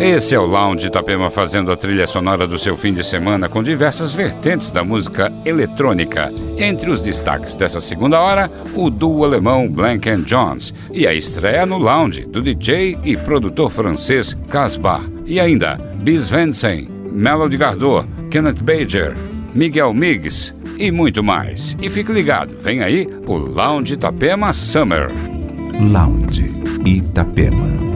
Esse é o Lounge Itapema fazendo a trilha sonora do seu fim de semana com diversas vertentes da música eletrônica. Entre os destaques dessa segunda hora, o duo alemão Blank Jones e a estreia no Lounge do DJ e produtor francês Casbah. E ainda Bis Vensen, Melody Gardot, Kenneth Bajer, Miguel Miggs e muito mais. E fique ligado, vem aí o Lounge Itapema Summer. Lounge Itapema.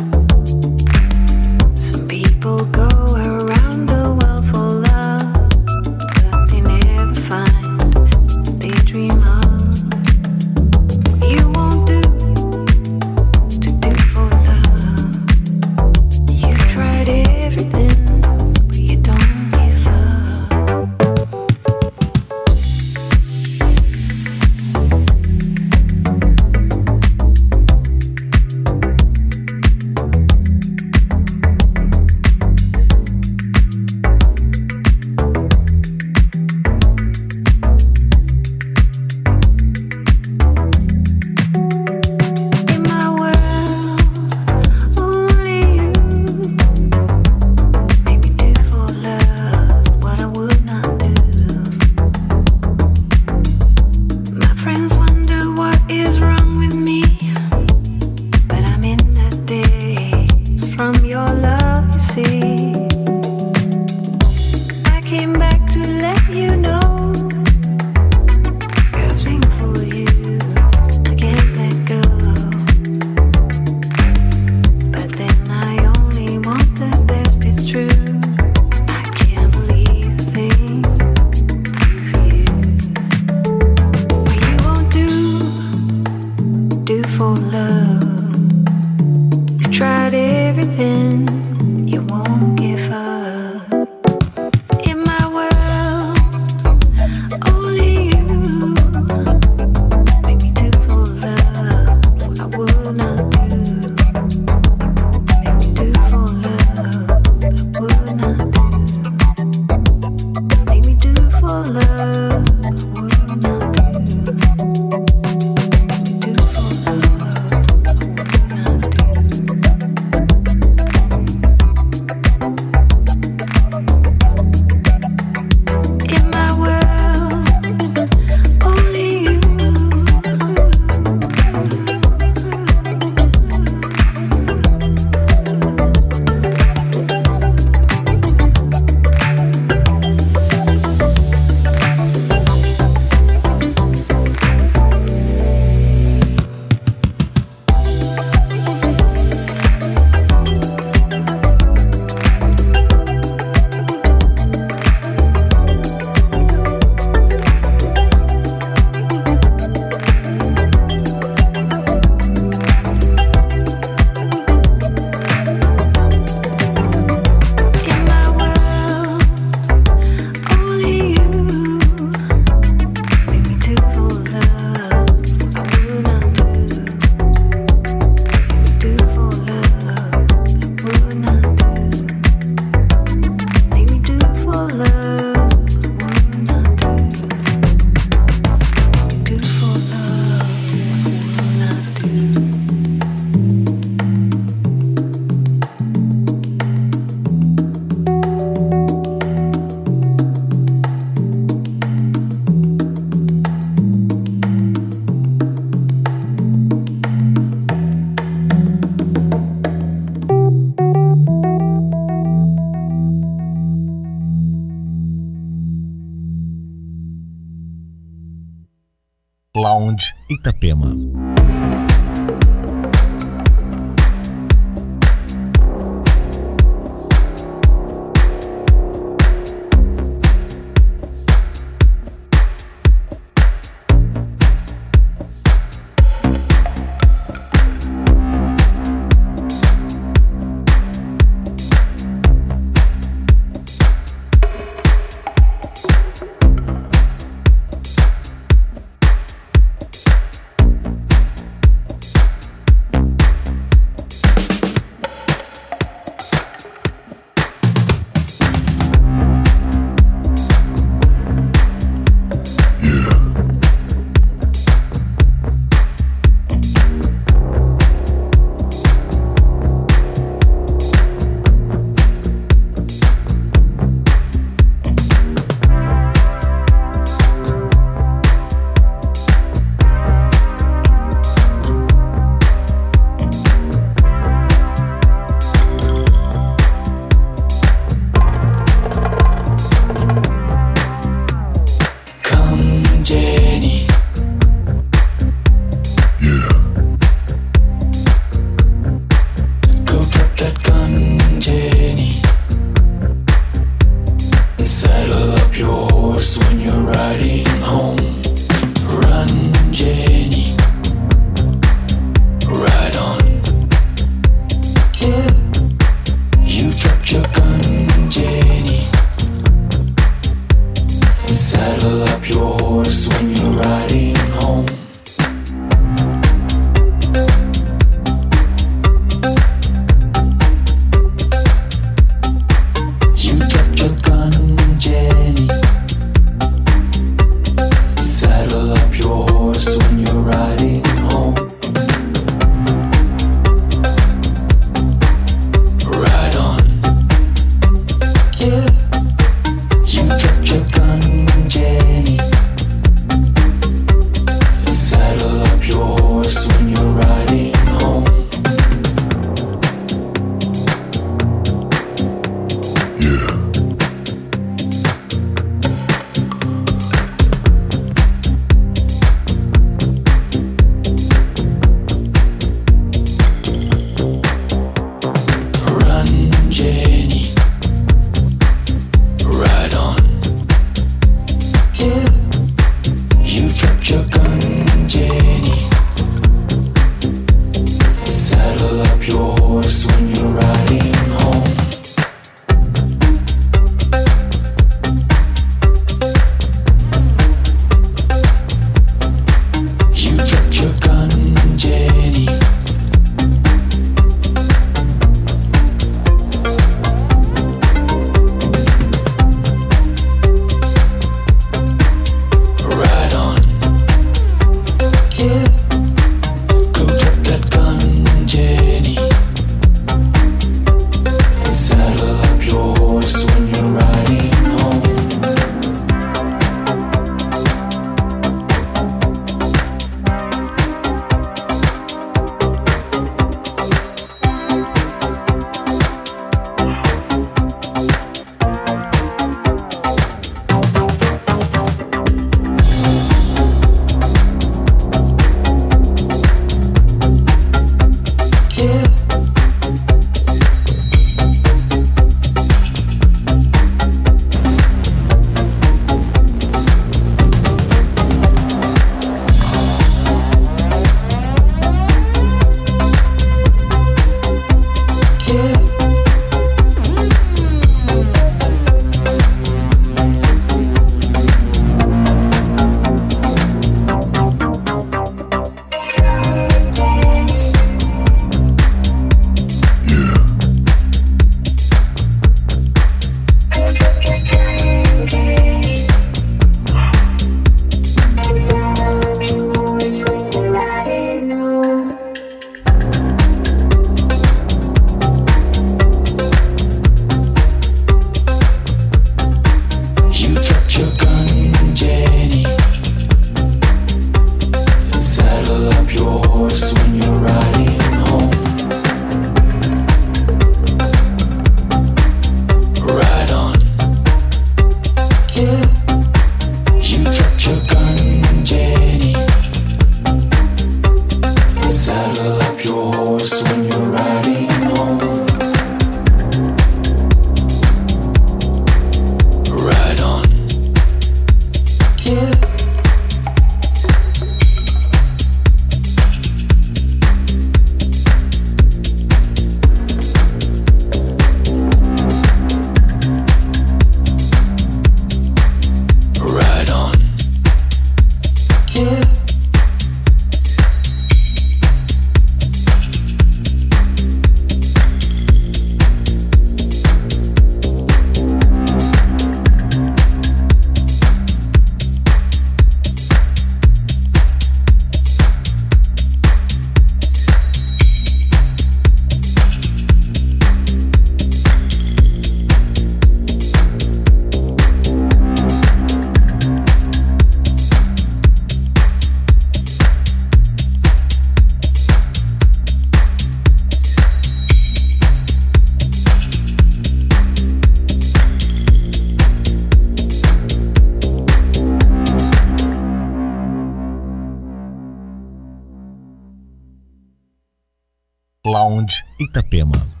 Lounge Itapema.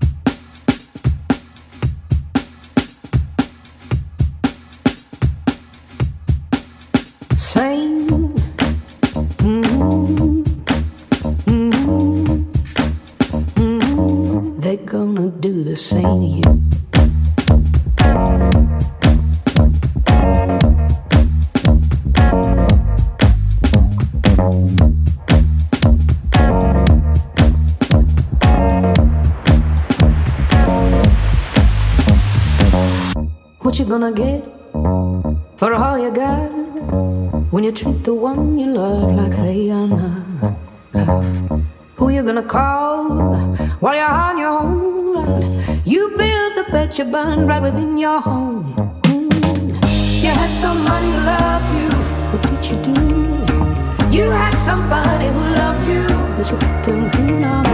You burn right within your home. Mm. You had somebody who loved you, what did you do? You had somebody who loved you, but you put them through.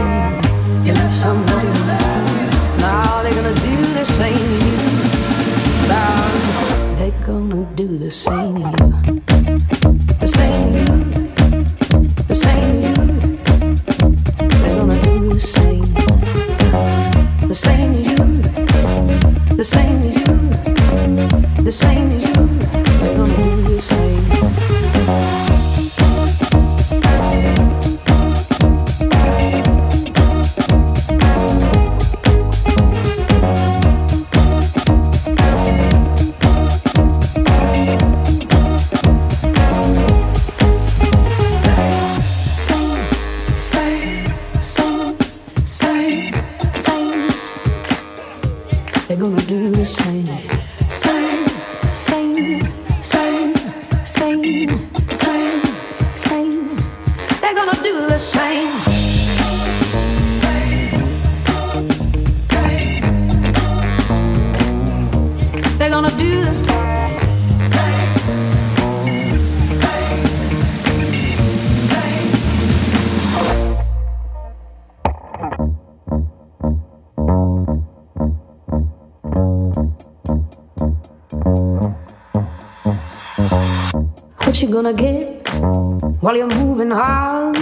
While you're moving on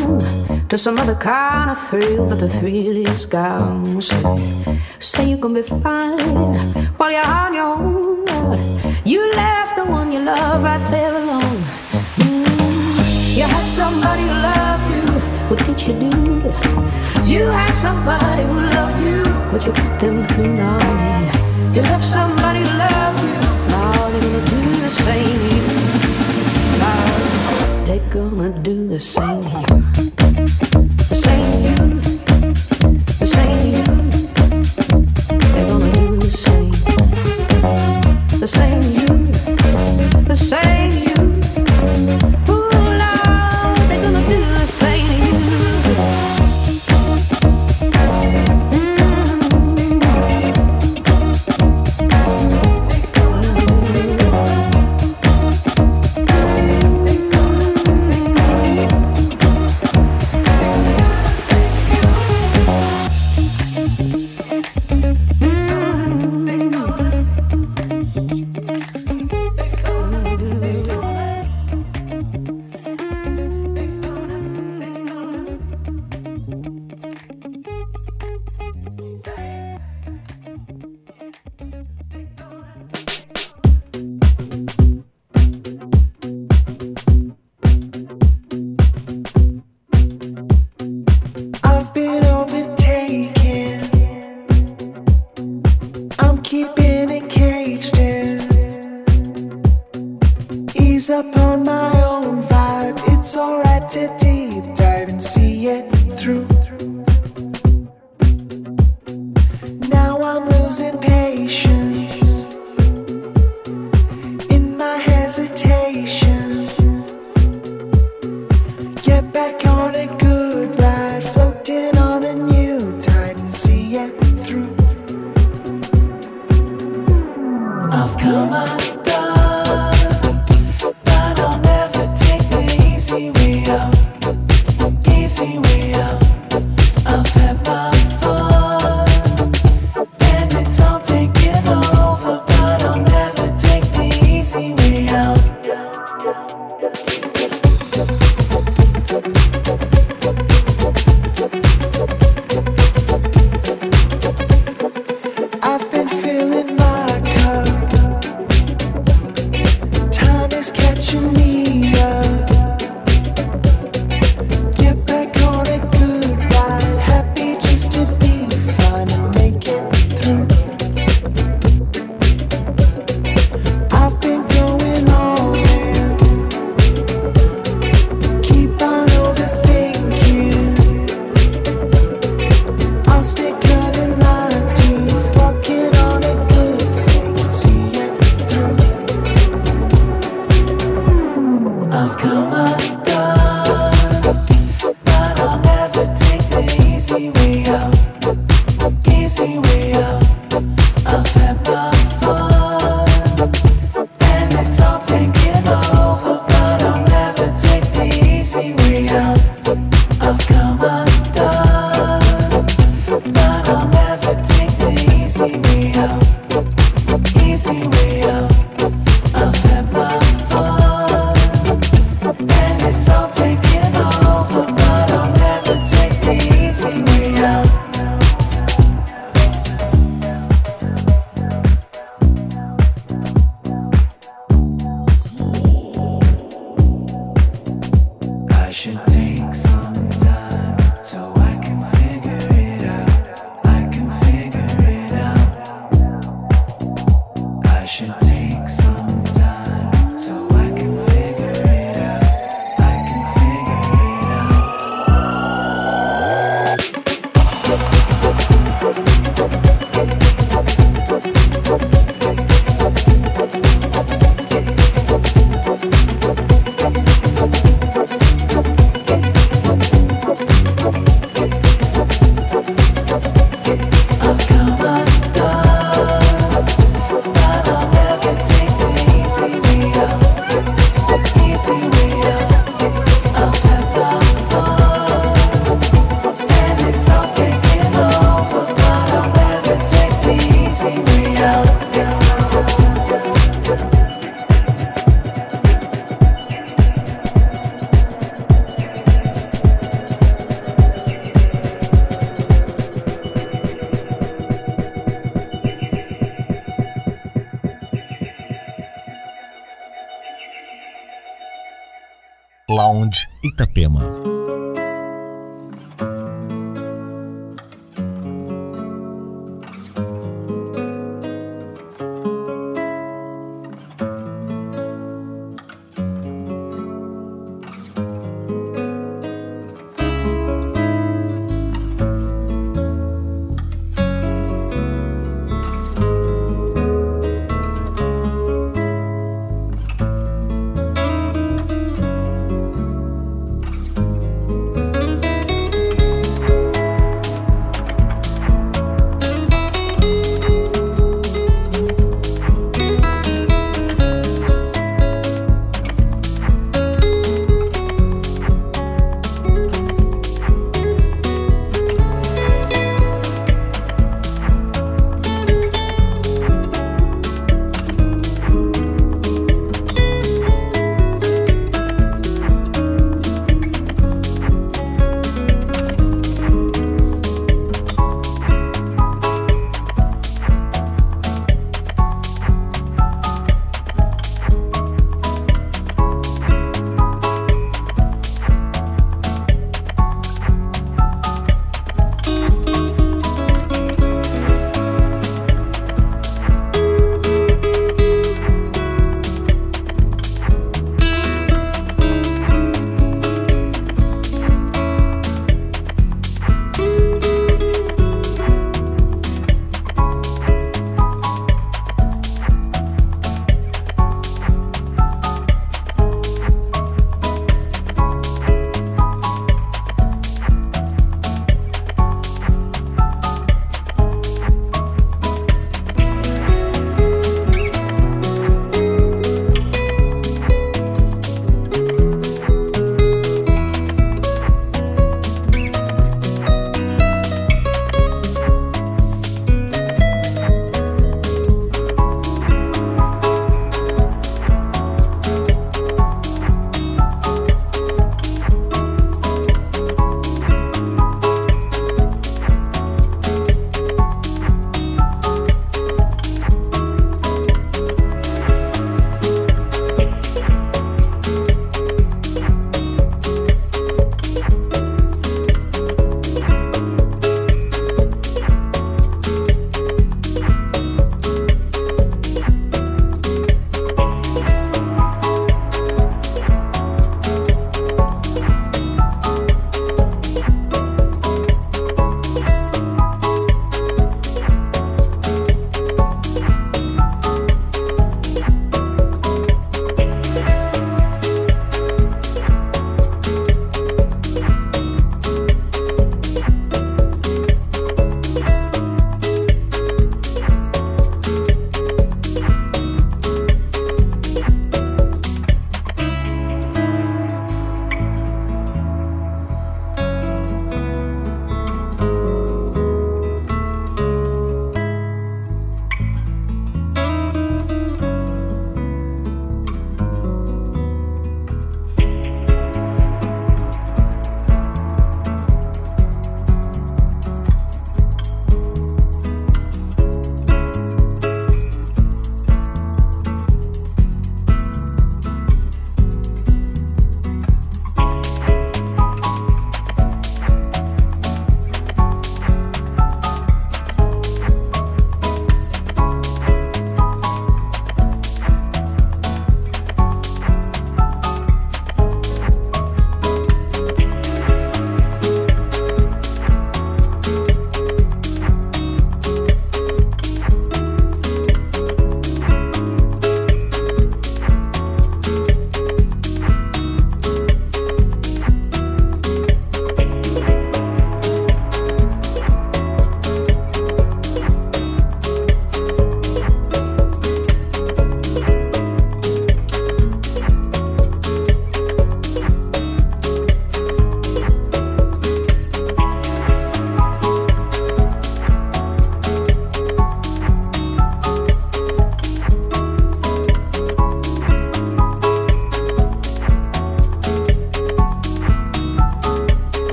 to some other kind of thrill, but the thrill is gone. So say you're gonna be fine while you're on your own. You left the one you love right there alone. Mm. You had somebody who loved you. What did you do? You had somebody who loved you, but you put them through now. You left somebody who loved you. Now they're gonna do the same they're gonna do the same Itapema.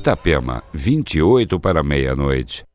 Itapema, 28 para meia-noite.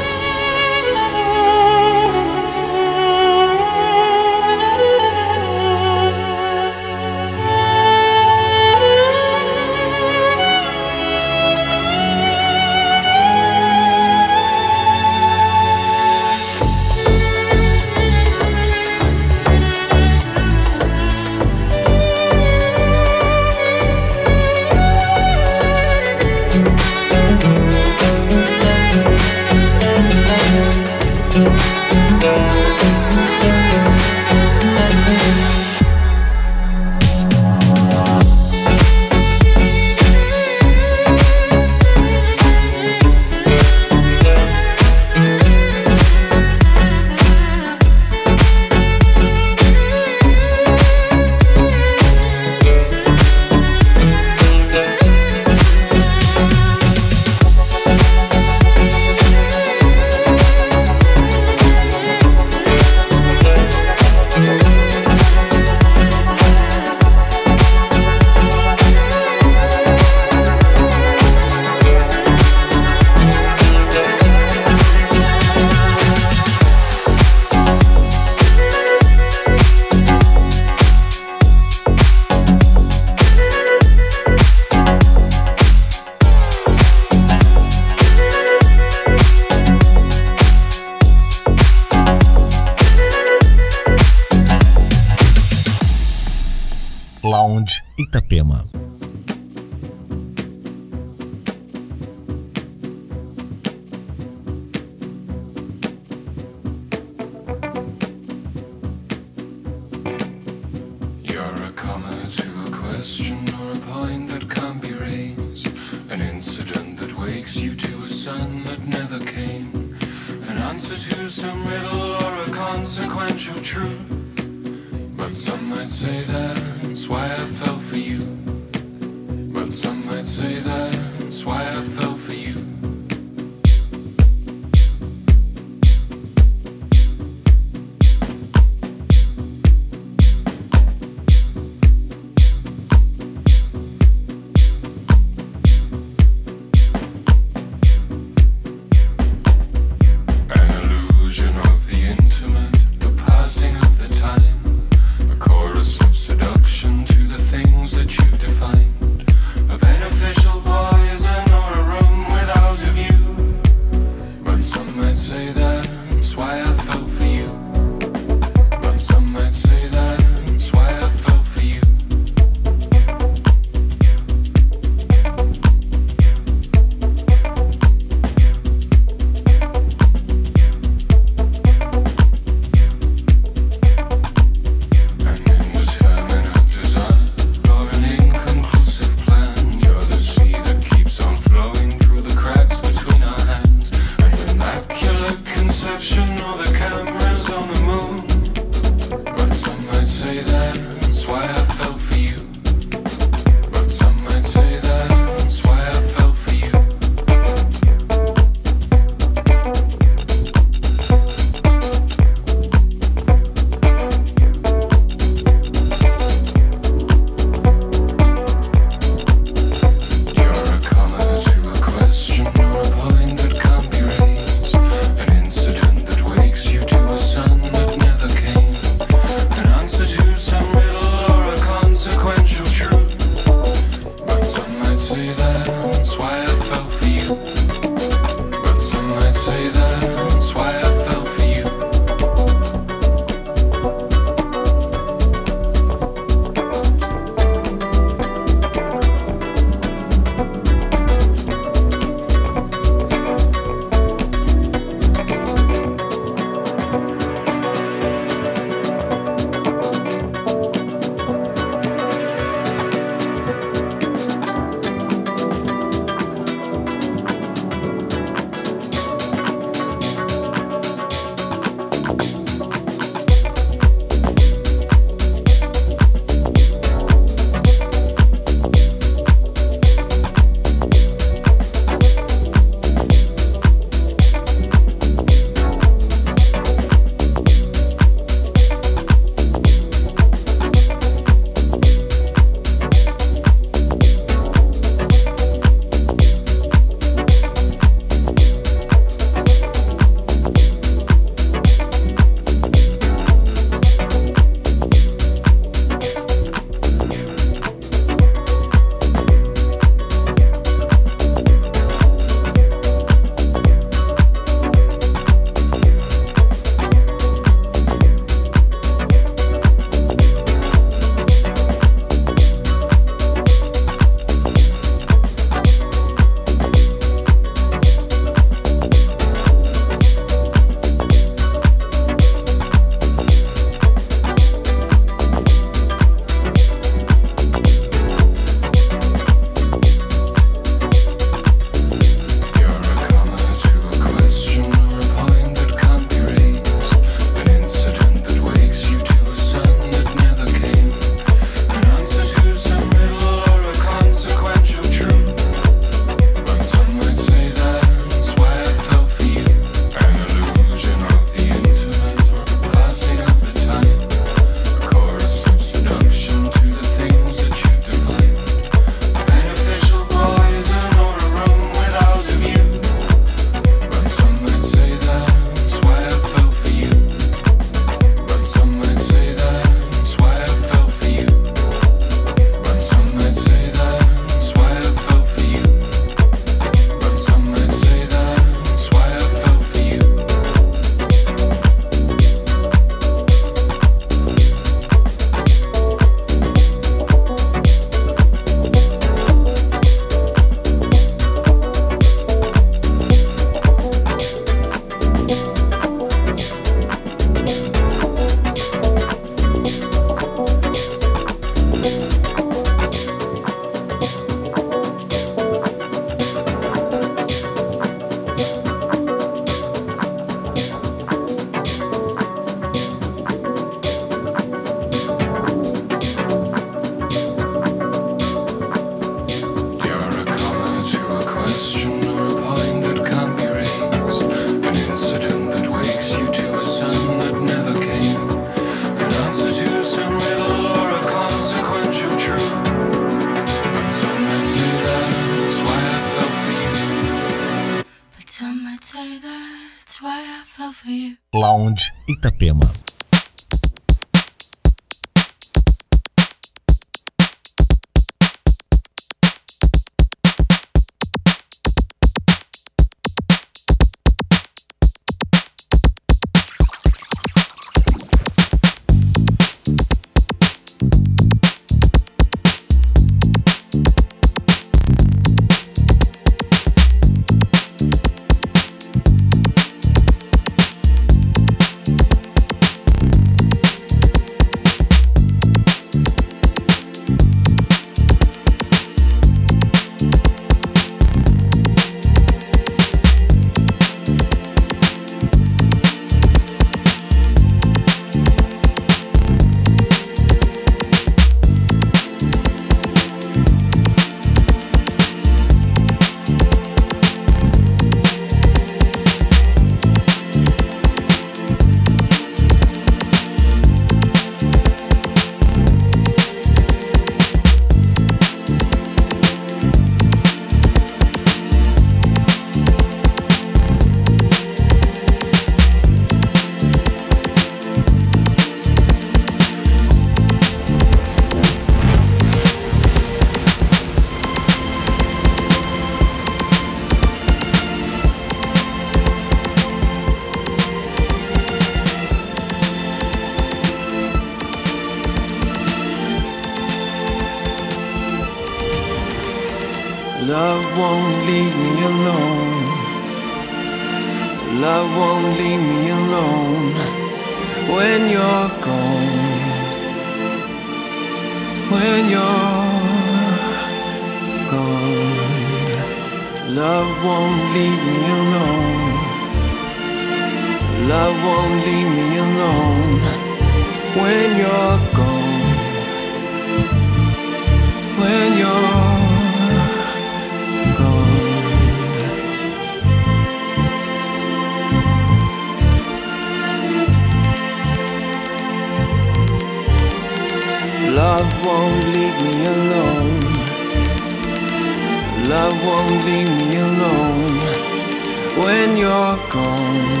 you're gone.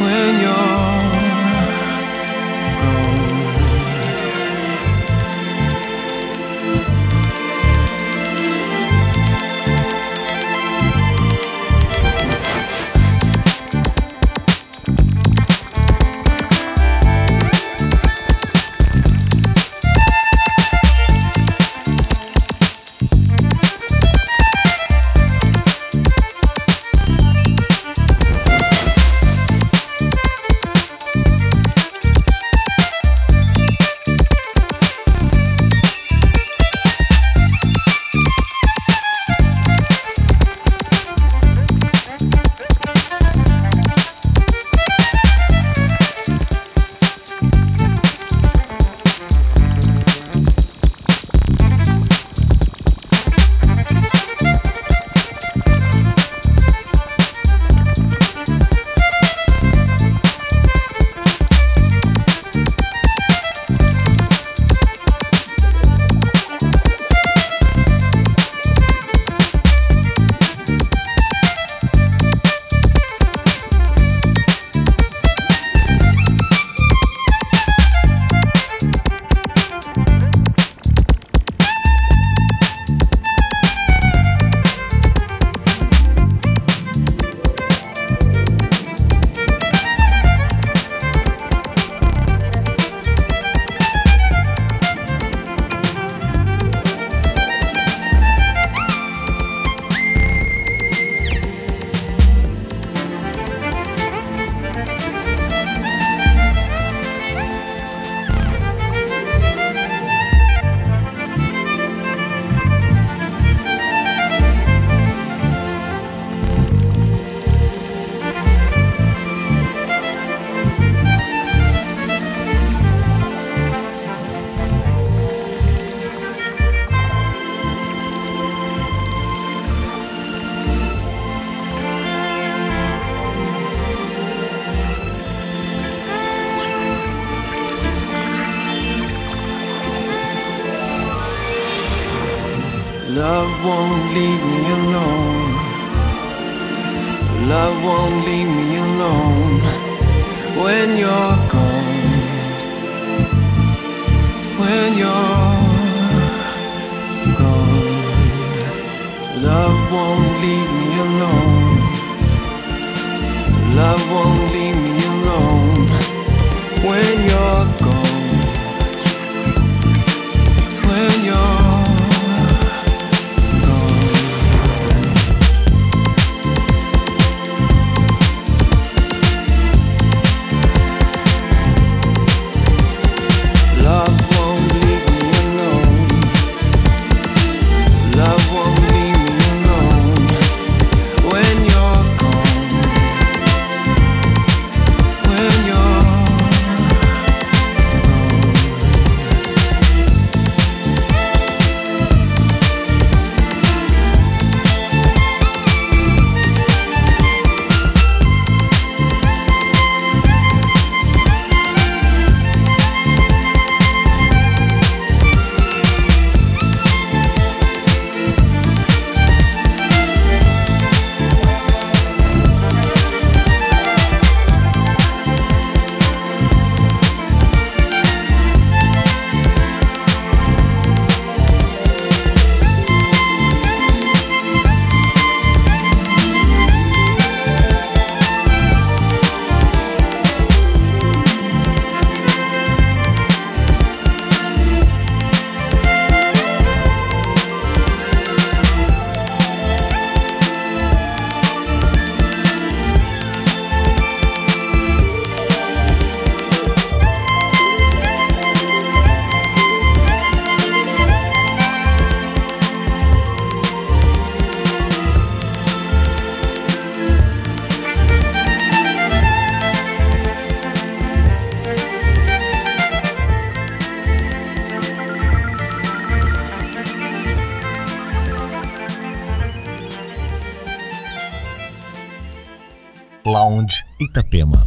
When you're Itapema.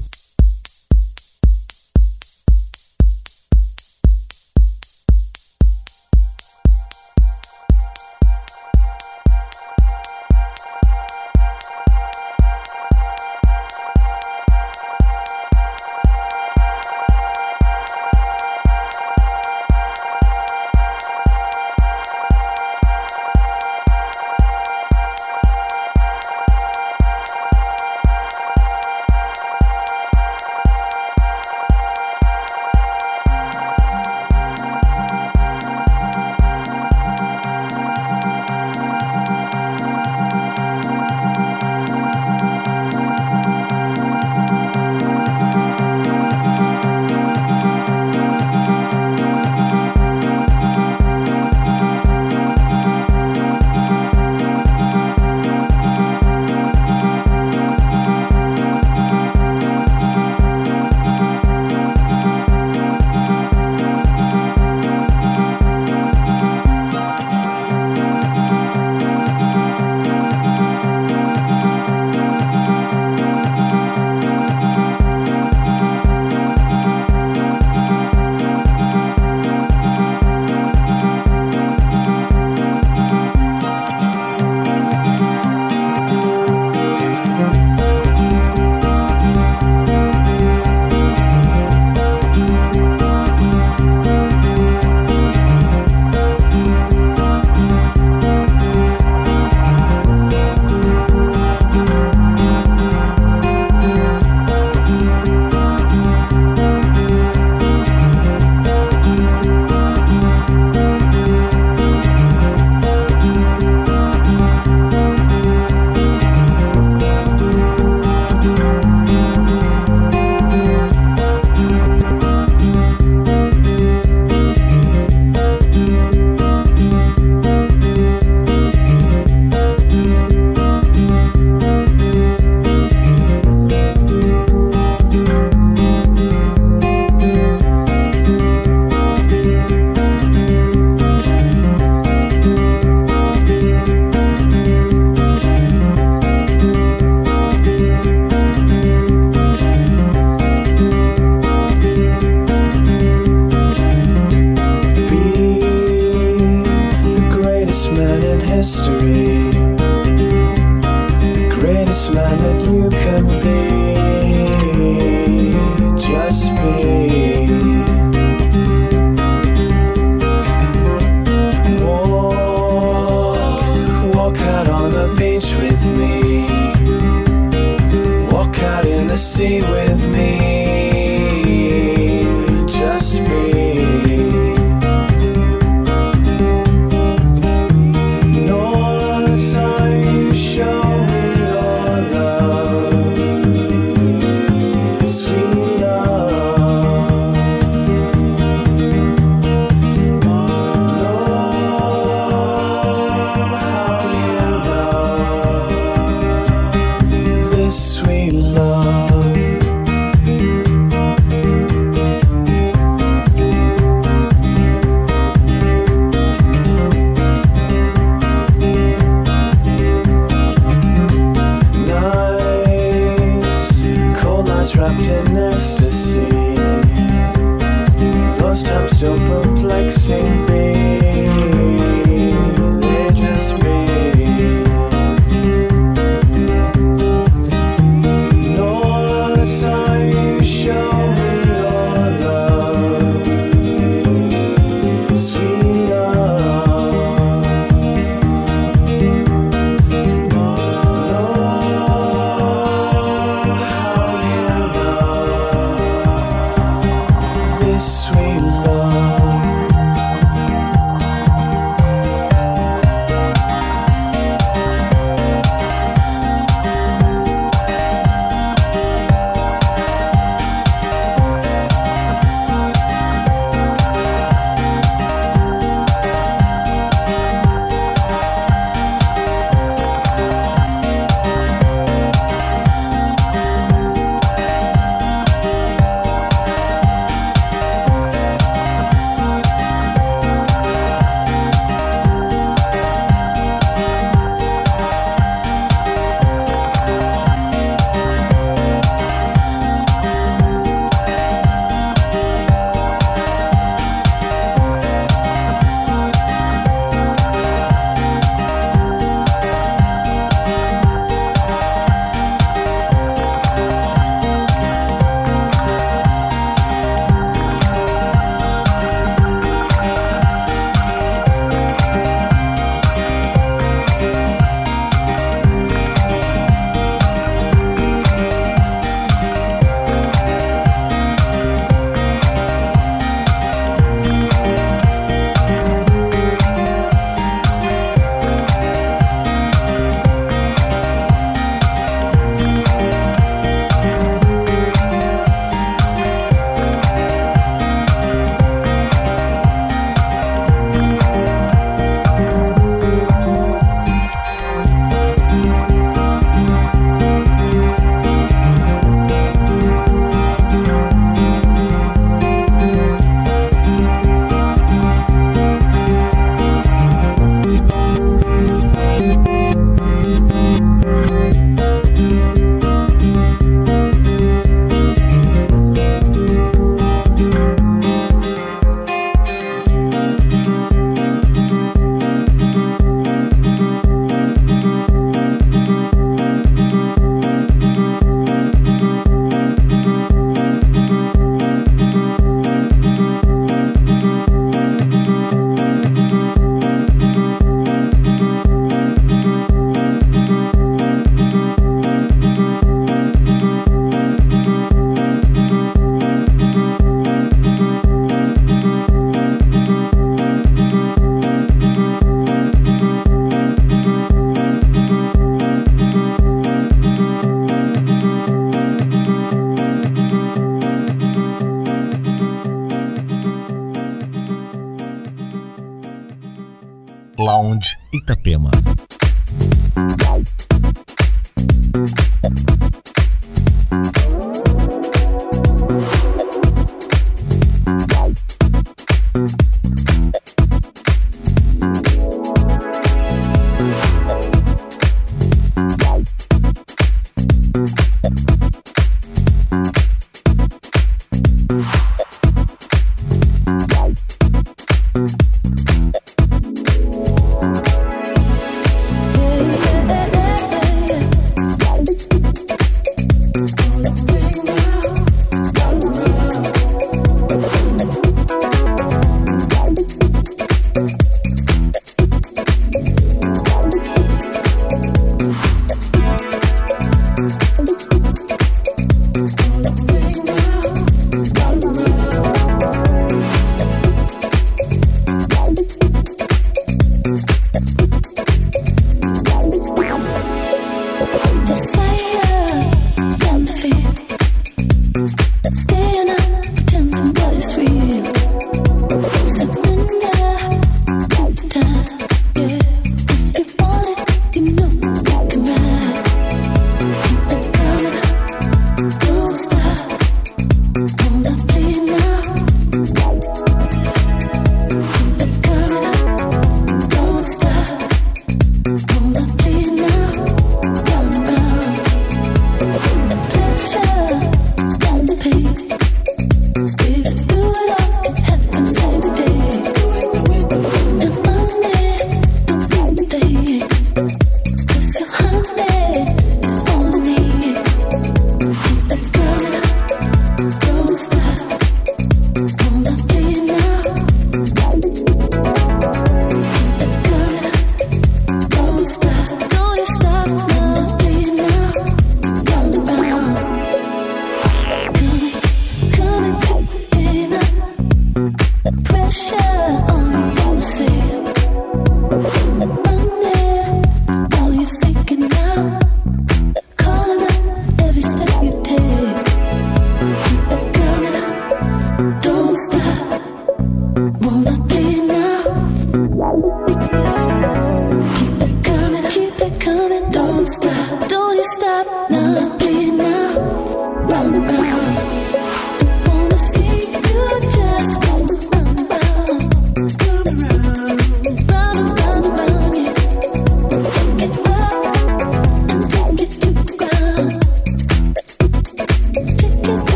Itapema.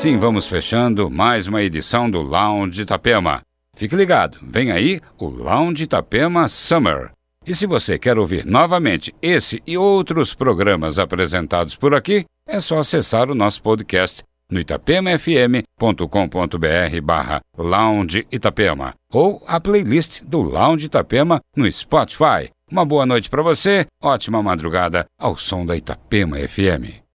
Assim vamos fechando mais uma edição do Lounge Itapema. Fique ligado, vem aí o Lounge Itapema Summer. E se você quer ouvir novamente esse e outros programas apresentados por aqui, é só acessar o nosso podcast no itapemafm.com.br barra Lounge Itapema ou a playlist do Lounge Itapema no Spotify. Uma boa noite para você, ótima madrugada ao som da Itapema FM.